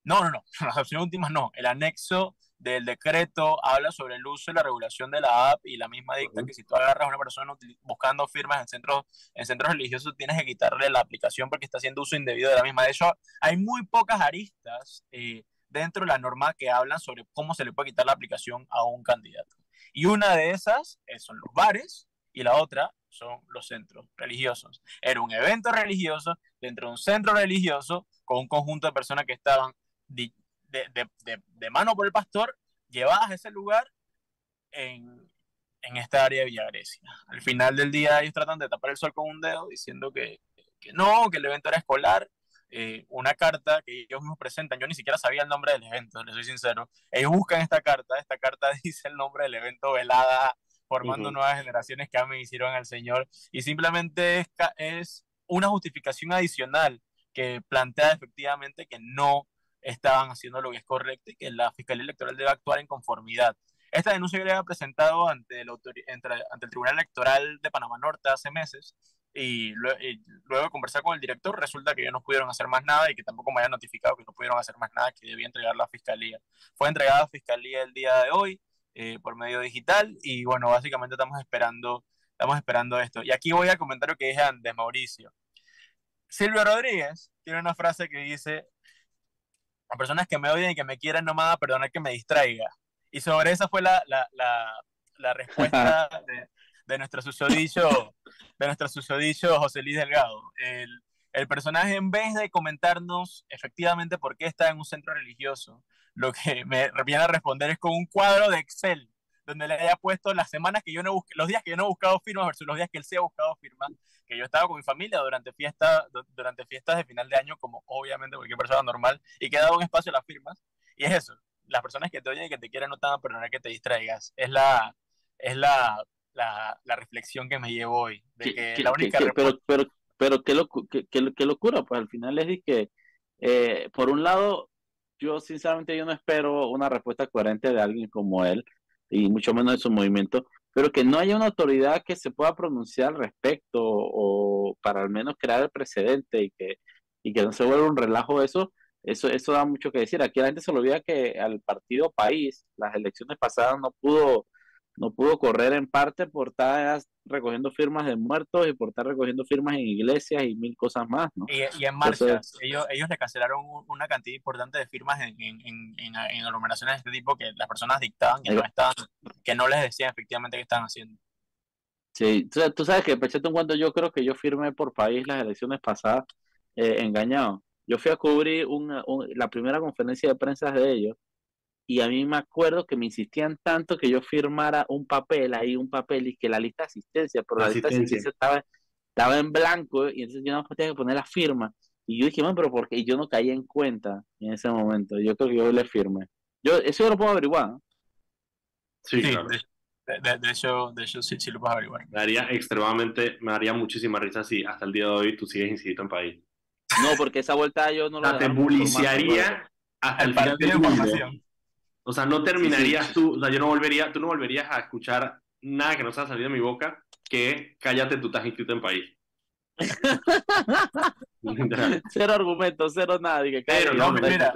No, no, no, las opciones últimas no. El anexo del decreto habla sobre el uso y la regulación de la app y la misma dicta que si tú agarras a una persona buscando firmas en centros, en centros religiosos, tienes que quitarle la aplicación porque está haciendo uso indebido de la misma. De hecho, hay muy pocas aristas eh, dentro de la norma que hablan sobre cómo se le puede quitar la aplicación a un candidato. Y una de esas eh, son los bares y la otra son los centros religiosos. Era un evento religioso dentro de un centro religioso con un conjunto de personas que estaban de, de, de, de mano por el pastor llevadas a ese lugar en, en esta área de Villa Grecia. Al final del día ellos tratan de tapar el sol con un dedo diciendo que, que no, que el evento era escolar. Eh, una carta que ellos mismos presentan, yo ni siquiera sabía el nombre del evento, les soy sincero. Ellos buscan esta carta, esta carta dice el nombre del evento velada, formando nuevas generaciones que amen y sirvan al Señor. Y simplemente es, es una justificación adicional que plantea efectivamente que no estaban haciendo lo que es correcto y que la Fiscalía Electoral debe actuar en conformidad. Esta denuncia que le había presentado ante el, ante el Tribunal Electoral de Panamá Norte hace meses y, luego de conversar con el director resulta que ellos no pudieron hacer más nada y que tampoco me habían notificado que no pudieron hacer más nada, que debía entregar la Fiscalía. Fue entregada a la Fiscalía el día de hoy eh, por medio digital y bueno, básicamente estamos esperando, estamos esperando esto. Y aquí voy al comentario que dije antes, Mauricio. Silvio Rodríguez tiene una frase que dice, a personas que me odian y que me quieran no me van a perdonar que me distraiga. Y sobre esa fue la, la, la, la respuesta de, de, nuestro susodicho, de nuestro susodicho José Luis Delgado. El, el personaje, en vez de comentarnos efectivamente por qué está en un centro religioso, lo que me viene a responder es con un cuadro de Excel donde le haya puesto las semanas que yo no busqué, los días que yo no he buscado firmas versus los días que él se ha buscado firmas, que yo estaba con mi familia durante, fiesta, durante fiestas de final de año, como obviamente cualquier persona normal, y que dado un espacio a las firmas, y es eso, las personas que te oyen y que te quieren no te van a perdonar que te distraigas, es la, es la, la, la reflexión que me llevo hoy, de que la única... pero, pero, pero qué, qué, qué, locura, pues al final es que, eh, por un lado, yo sinceramente yo no espero una respuesta coherente de alguien como él, y mucho menos de su movimiento, pero que no haya una autoridad que se pueda pronunciar al respecto o para al menos crear el precedente y que, y que no se vuelva un relajo eso, eso, eso da mucho que decir. Aquí la gente se lo olvida que al partido país, las elecciones pasadas no pudo no pudo correr en parte por estar recogiendo firmas de muertos y por estar recogiendo firmas en iglesias y mil cosas más, ¿no? Y, en marchas, ellos, ellos le cancelaron una cantidad importante de firmas en, en, en, en, aglomeraciones de este tipo que las personas dictaban que no, estaban, que no les decían efectivamente qué estaban haciendo. Sí, tú, tú sabes que, un cuando yo creo que yo firmé por país las elecciones pasadas eh, engañado. Yo fui a cubrir una, la primera conferencia de prensa de ellos y a mí me acuerdo que me insistían tanto que yo firmara un papel ahí, un papel y que la lista de asistencia, pero la, lista de asistencia estaba, estaba en blanco y entonces yo no tenía que poner la firma. Y yo dije, bueno, pero porque yo no caí en cuenta en ese momento. Yo creo que yo le firmé. Yo, eso yo lo puedo averiguar. Sí, de, hecho, de hecho sí, sí, lo puedo averiguar. Me haría extremadamente, me haría muchísima risa si hasta el día de hoy tú sigues inscrito en país. No, porque esa vuelta yo no la... te publicaría hasta el final de información. O sea, no terminarías tú, o sea, yo no volvería, tú no volverías a escuchar nada que no sea salido de mi boca que cállate, tú estás inscrito en país. cero argumentos, cero nada. Pero no, mira,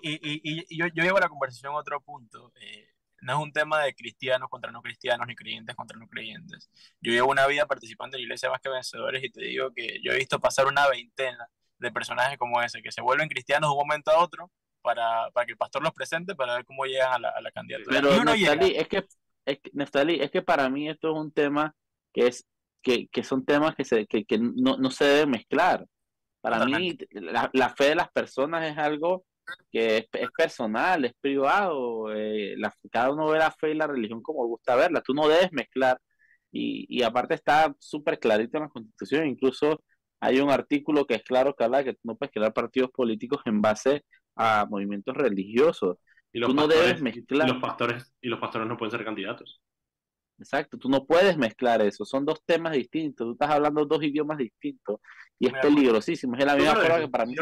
y, y, y, yo, yo, llevo la conversación a otro punto. Eh, no es un tema de cristianos contra no cristianos, ni creyentes contra no creyentes. Yo llevo una vida participando en la iglesia más que vencedores y te digo que yo he visto pasar una veintena de personajes como ese, que se vuelven cristianos de un momento a otro para, para que el pastor los presente para ver cómo llegan a la, a la candidatura. Pero Neftali, es que, es que, Neftali, es que para mí esto es un tema que es que, que son temas que, se, que, que no, no se deben mezclar. Para mí, la, la, fe de las personas es algo que es, es personal, es privado. Eh, la, cada uno ve la fe y la religión como gusta verla. Tú no debes mezclar. Y, y aparte está súper clarito en la Constitución. Incluso hay un artículo que es claro que habla de que tú no puedes crear partidos políticos en base a movimientos religiosos. Y los, tú no debes mezclar. Y los, pastores, y los pastores no pueden ser candidatos. Exacto, tú no puedes mezclar eso, son dos temas distintos, tú estás hablando dos idiomas distintos y es peligrosísimo, es la misma forma que para mí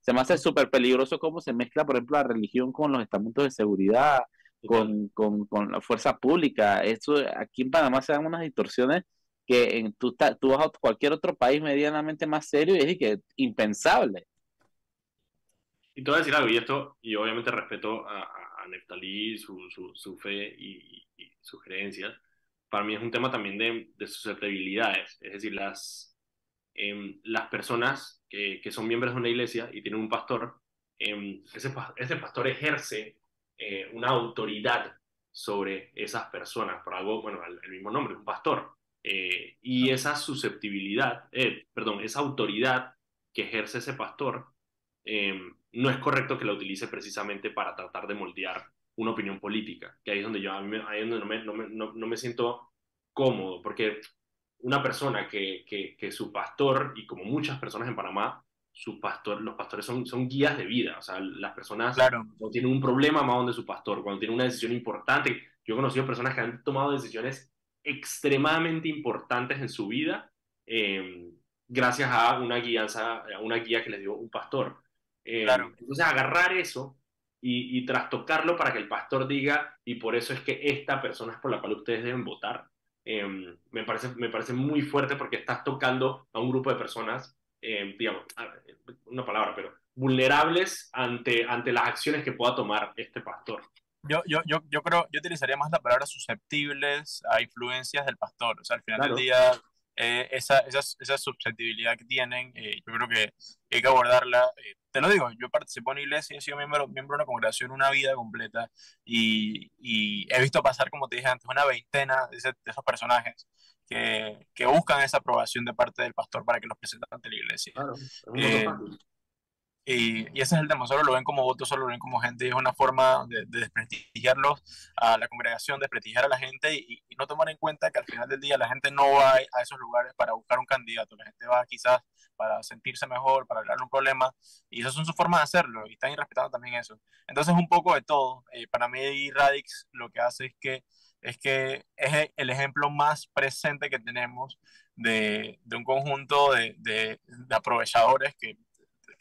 se, me, hace súper peligroso cómo se mezcla, por ejemplo, la religión con los estamentos de seguridad, con, con, con, la fuerza pública, eso aquí en Panamá se dan unas distorsiones que en, tú, tú vas a cualquier otro país medianamente más serio y es que impensable. Y te voy a decir algo, y esto, y obviamente respeto a, a Neftalí, su, su, su fe y, y, sus creencias, para mí es un tema también de, de susceptibilidades, es decir, las, eh, las personas que, que, son miembros de una iglesia y tienen un pastor, eh, ese, ese pastor ejerce eh, una autoridad sobre esas personas, por algo, bueno, el, el mismo nombre, un pastor. Eh, y esa susceptibilidad, eh, perdón, esa autoridad que ejerce ese pastor, eh, no es correcto que la utilice precisamente para tratar de moldear una opinión política, que ahí es donde yo a mí, ahí es donde no me, no me, no, no me siento cómodo, porque una persona que, que, que, su pastor, y como muchas personas en Panamá, su pastor, los pastores son, son guías de vida, o sea, las personas claro. no tienen un problema más donde su pastor, cuando tienen una decisión importante, yo he conocido personas que han tomado decisiones extremadamente importantes en su vida eh, gracias a una guianza, a una guía que les dio un pastor. Eh, claro. Entonces, agarrar eso y, y trastocarlo para que el pastor diga, y por eso es que esta persona es por la cual ustedes deben votar, eh, me, parece, me parece muy fuerte porque estás tocando a un grupo de personas, eh, digamos, una palabra, pero vulnerables ante, ante las acciones que pueda tomar este pastor. Yo, yo, yo, yo creo, yo utilizaría más la palabra susceptibles a influencias del pastor. O sea, al final Claro. del día, eh, esa, esa, esa susceptibilidad que tienen, eh, yo creo que hay que abordarla. Eh, te lo digo, yo participo en iglesia, he sido miembro, miembro de una congregación una vida completa y, y he visto pasar, como te dije antes, una veintena de, ese- de esos personajes que, que buscan esa aprobación de parte del pastor para que los presenten ante la iglesia. Eh, fácil. Y, y ese es el tema, solo lo ven como votos, solo lo ven como gente, y es una forma de, de desprestigiarlos a la congregación, desprestigiar a la gente y, y no tomar en cuenta que al final del día la gente no va a esos lugares para buscar un candidato, la gente va quizás para sentirse mejor, para hablar un problema, y esas son sus formas de hacerlo, y están irrespetando también eso. Entonces, un poco de todo. Eh, para mí, Radix lo que hace es que es que es el ejemplo más presente que tenemos de, de un conjunto de, de, aprovechadores que,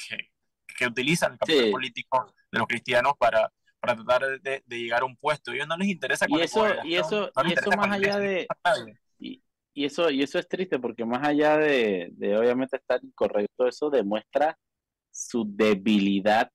que, que utilizan el capital Sí. político de los cristianos para, para tratar de, de llegar a un puesto. A ellos no les interesa Y con la eso, y eso, no y eso más allá de, y, y eso, y eso es triste porque más allá de, de obviamente estar incorrecto, eso demuestra su debilidad,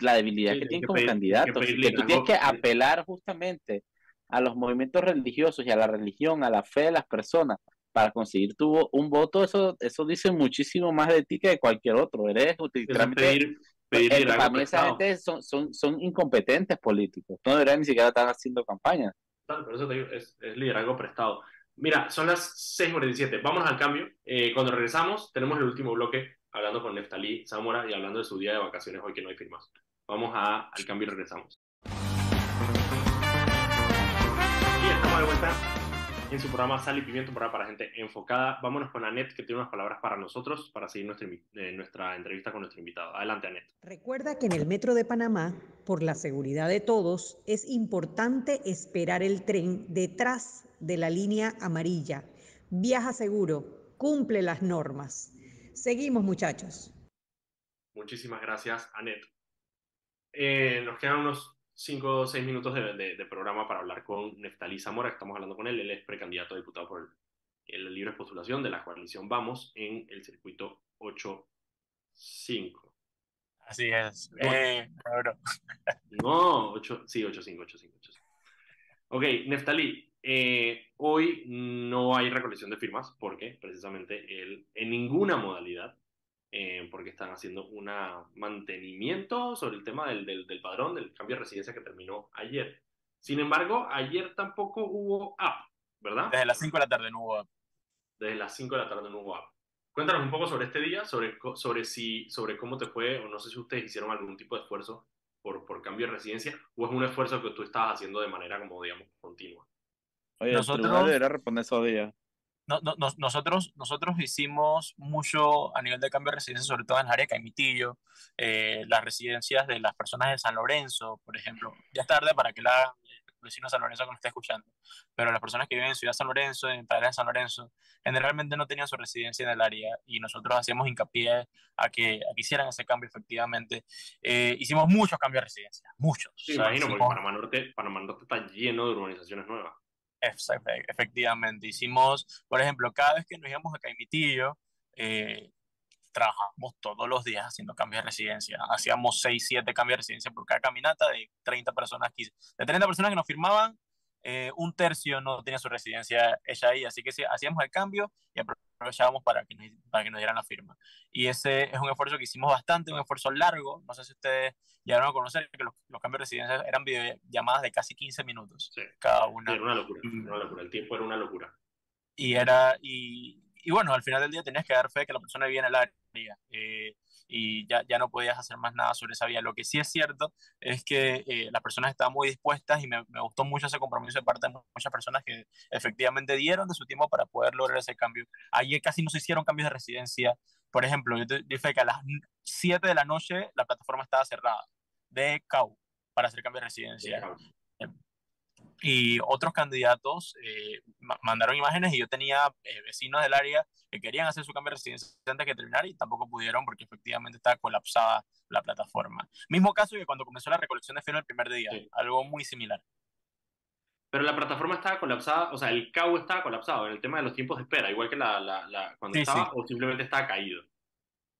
la debilidad Sí, que tienen que como pedir- que candidatos, y que tú tienes que apelar justamente a los movimientos religiosos y a la religión, a la fe de las personas para conseguir tu, un voto, eso, eso dice muchísimo más de ti que de cualquier otro. Eres literalmente pedir, pedir liderazgo para mí esa gente son, son, son incompetentes políticos. No deberían ni siquiera estar haciendo campaña. Claro, por eso te digo, es, es liderazgo prestado. Mira, son las 6.47. Vámonos al cambio. Eh, cuando regresamos, tenemos el último bloque hablando con Neftalí Zamora y hablando de su día de vacaciones hoy que no hay firmas. Vamos a, al cambio y regresamos. Y estamos de vuelta en su programa Sal y Pimiento, un programa para gente enfocada. Vámonos con Anet, que tiene unas palabras para nosotros para seguir nuestra, eh, nuestra entrevista con nuestro invitado. Adelante, Anet. Recuerda que en el Metro de Panamá, por la seguridad de todos, es importante esperar el tren detrás de la línea amarilla. Viaja seguro, cumple las normas. Seguimos, muchachos. Muchísimas gracias, Anet. Eh, nos quedan unos 5 o 6 minutos de, de- de programa para hablar con Neftalí Zamora, que estamos hablando con él. Él es precandidato a diputado por el, el libre postulación de la coalición Vamos en el circuito 8-5. Así es. Eh, cabrón. No, 8, sí, 8-5, 8-5, 8-5. Ok, Neftalí, eh, hoy no hay recolección de firmas porque precisamente él, en ninguna modalidad, eh, porque están haciendo un mantenimiento sobre el tema del, del, del padrón, del cambio de residencia que terminó ayer. Sin embargo, ayer tampoco hubo app, ¿verdad? Desde las 5 de la tarde no hubo app. Desde las 5 de la tarde no hubo app. Cuéntanos un poco sobre este día, sobre, sobre, si, sobre cómo te fue, o no sé si ustedes hicieron algún tipo de esfuerzo por, por cambio de residencia, o es un esfuerzo que tú estabas haciendo de manera, como digamos, continua. Oye, Nosotros- el tribunal debería responder esos días. No, no, nos- nosotros, nosotros hicimos mucho a nivel de cambio de residencia, sobre todo en el área de Caimitillo, eh, las residencias de las personas de San Lorenzo, por ejemplo. Ya es tarde para que la vecino de San Lorenzo que nos esté escuchando, pero las personas que viven en Ciudad San Lorenzo, en Padre de San Lorenzo, generalmente no tenían su residencia en el área y nosotros hacíamos hincapié a que, a que hicieran ese cambio efectivamente. Eh, hicimos muchos cambios de residencia, muchos. Sí, imagino, porque hicimos- Panamá Norte, Panamá Norte está lleno de urbanizaciones nuevas. Efe- Efectivamente, hicimos, por ejemplo, cada vez que nos íbamos a Caimitillo, eh, trabajamos todos los días haciendo cambios de residencia. Hacíamos 6, 7 cambios de residencia por cada caminata de 30 personas. De 30 personas que nos firmaban, eh, un tercio no tenía su residencia hecha ahí. Así que sí, hacíamos el cambio y aprovechábamos para que, nos, para que nos dieran la firma. Y ese es un esfuerzo que hicimos bastante, un esfuerzo largo. No sé si ustedes llegaron a conocer que los, los cambios de residencia eran videollamadas de casi 15 minutos cada una. Sí, era una locura, era una locura. El tiempo era una locura. y era, y, y, bueno, al final del día tenías que dar fe que la persona vivía en el área. Eh, y ya, ya no podías hacer más nada sobre esa vía. Lo que sí es cierto es que eh, las personas estaban muy dispuestas y me, me, gustó mucho ese compromiso de parte de muchas personas que efectivamente dieron de su tiempo para poder lograr ese cambio. Ayer casi no se hicieron cambios de residencia. Por ejemplo, yo dije que a las 7 de la noche la plataforma estaba cerrada de CAU para hacer cambio de residencia y otros candidatos eh, mandaron imágenes y yo tenía eh, vecinos del área que querían hacer su cambio de residencia antes que terminar y tampoco pudieron porque efectivamente estaba colapsada la plataforma. Mismo caso que cuando comenzó la recolección de firmas el primer día, algo muy similar. Pero la plataforma estaba colapsada, o sea, el CAU estaba colapsado en el tema de los tiempos de espera, igual que la, la, la cuando estaba, o simplemente estaba caído.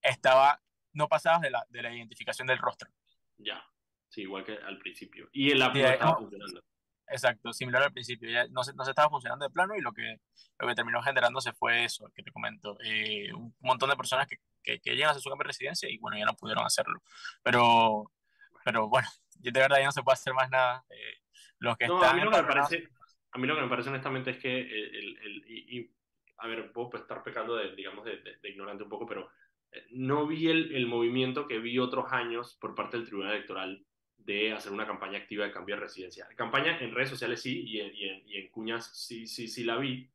Estaba, no pasabas de la, de la identificación del rostro. Ya, sí, igual que al principio. Y el app no estaba funcionando. Exacto, similar al principio. Ya no, se, no se estaba funcionando de plano y lo que, lo que terminó generándose fue eso, que te comento. Eh, un montón de personas que, que, que, llegan a su cambio de residencia y bueno, ya no pudieron hacerlo. Pero, pero bueno, de verdad ya no se puede hacer más nada. Eh, los que no, están a, mí lo que me parece, a mí lo que me parece honestamente es que el, el, el y, y, a ver, puedo estar pecando de, digamos, de, de, de, ignorante un poco, pero eh, no vi el, el movimiento que vi otros años por parte del Tribunal Electoral de hacer una campaña activa de cambio de residencia. Campaña en redes sociales sí, y en, y en, y en cuñas sí, sí, sí la vi,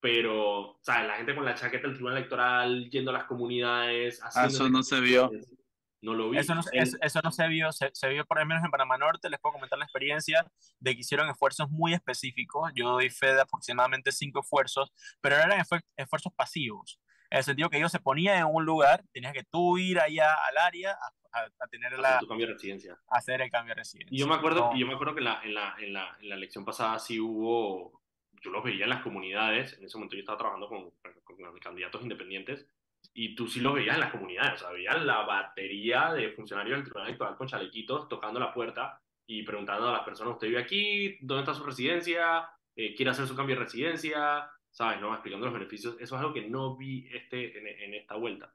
pero, ¿sabes? La gente con la chaqueta del tribunal electoral, yendo a las comunidades, haciendo... Eso no se vio. No lo vi. Eso no, eso, eso no se vio, se, se, vio por lo menos en Panamá Norte, les puedo comentar la experiencia de que hicieron esfuerzos muy específicos, yo doy fe de aproximadamente cinco esfuerzos, pero eran esfuerzos pasivos, en el sentido que ellos se ponían en un lugar, tenías que tú ir allá al área a, a, a tener hacer la... tu cambio de residencia. hacer el cambio de residencia. Y yo me acuerdo, no. yo me acuerdo que en la, en, la, en, la, en la elección pasada sí hubo, yo los veía en las comunidades, en ese momento yo estaba trabajando con, con candidatos independientes, y tú sí los veías en las comunidades, o sea, veías la batería de funcionarios del Tribunal Electoral con chalequitos tocando la puerta y preguntando a las personas, ¿usted vive aquí? ¿Dónde está su residencia? Eh, ¿Quiere hacer su cambio de residencia? ¿Sabes? ¿no? Explicando los beneficios. Eso es algo que no vi este, en, en esta vuelta.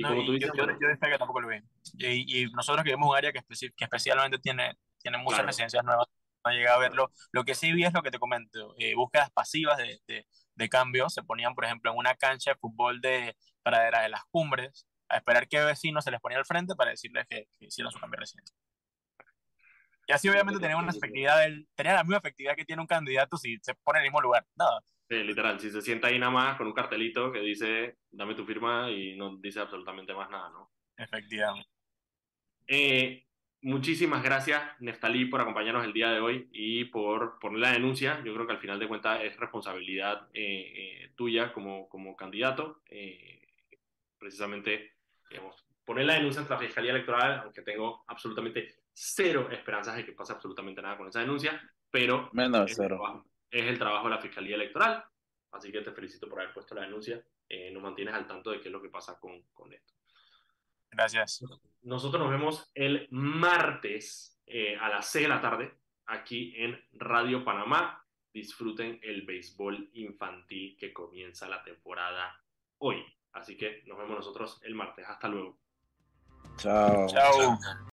Y no, como tú dices... Yo, yo, yo que tampoco lo vi. Y, y nosotros que vemos un área que, especi que especialmente tiene, tiene muchas claro. residencias nuevas, no llegué a verlo. Lo que sí vi es lo que te comento, eh, búsquedas pasivas de, de, de, cambio. Se ponían, por ejemplo, en una cancha de fútbol de pradera de las cumbres, a esperar que vecinos se les ponía al frente para decirles que, que hicieran su cambio de residencia. Y así obviamente tenía una efectividad, del, tenía la misma efectividad que tiene un candidato si se pone en el mismo lugar. Nada. Sí, literal, si se sienta ahí nada más con un cartelito que dice, dame tu firma y no dice absolutamente más nada, ¿no? Efectivamente. Eh, muchísimas gracias, Neftalí, por acompañarnos el día de hoy y por poner la denuncia. Yo creo que al final de cuentas es responsabilidad eh, eh, tuya como, como candidato. Eh, precisamente, digamos, poner la denuncia ante la Fiscalía Electoral, aunque tengo absolutamente cero esperanzas de que pase absolutamente nada con esa denuncia, pero Menos cero. Trabajo, es el trabajo de la Fiscalía Electoral. Así que te felicito por haber puesto la denuncia. nos mantienes al tanto de qué es lo que pasa con, con esto. Gracias. Nosotros nos vemos el martes eh, a las 6 de la tarde aquí en Radio Panamá. Disfruten el béisbol infantil que comienza la temporada hoy. Así que nos vemos nosotros el martes. Hasta luego. Chao. Chao.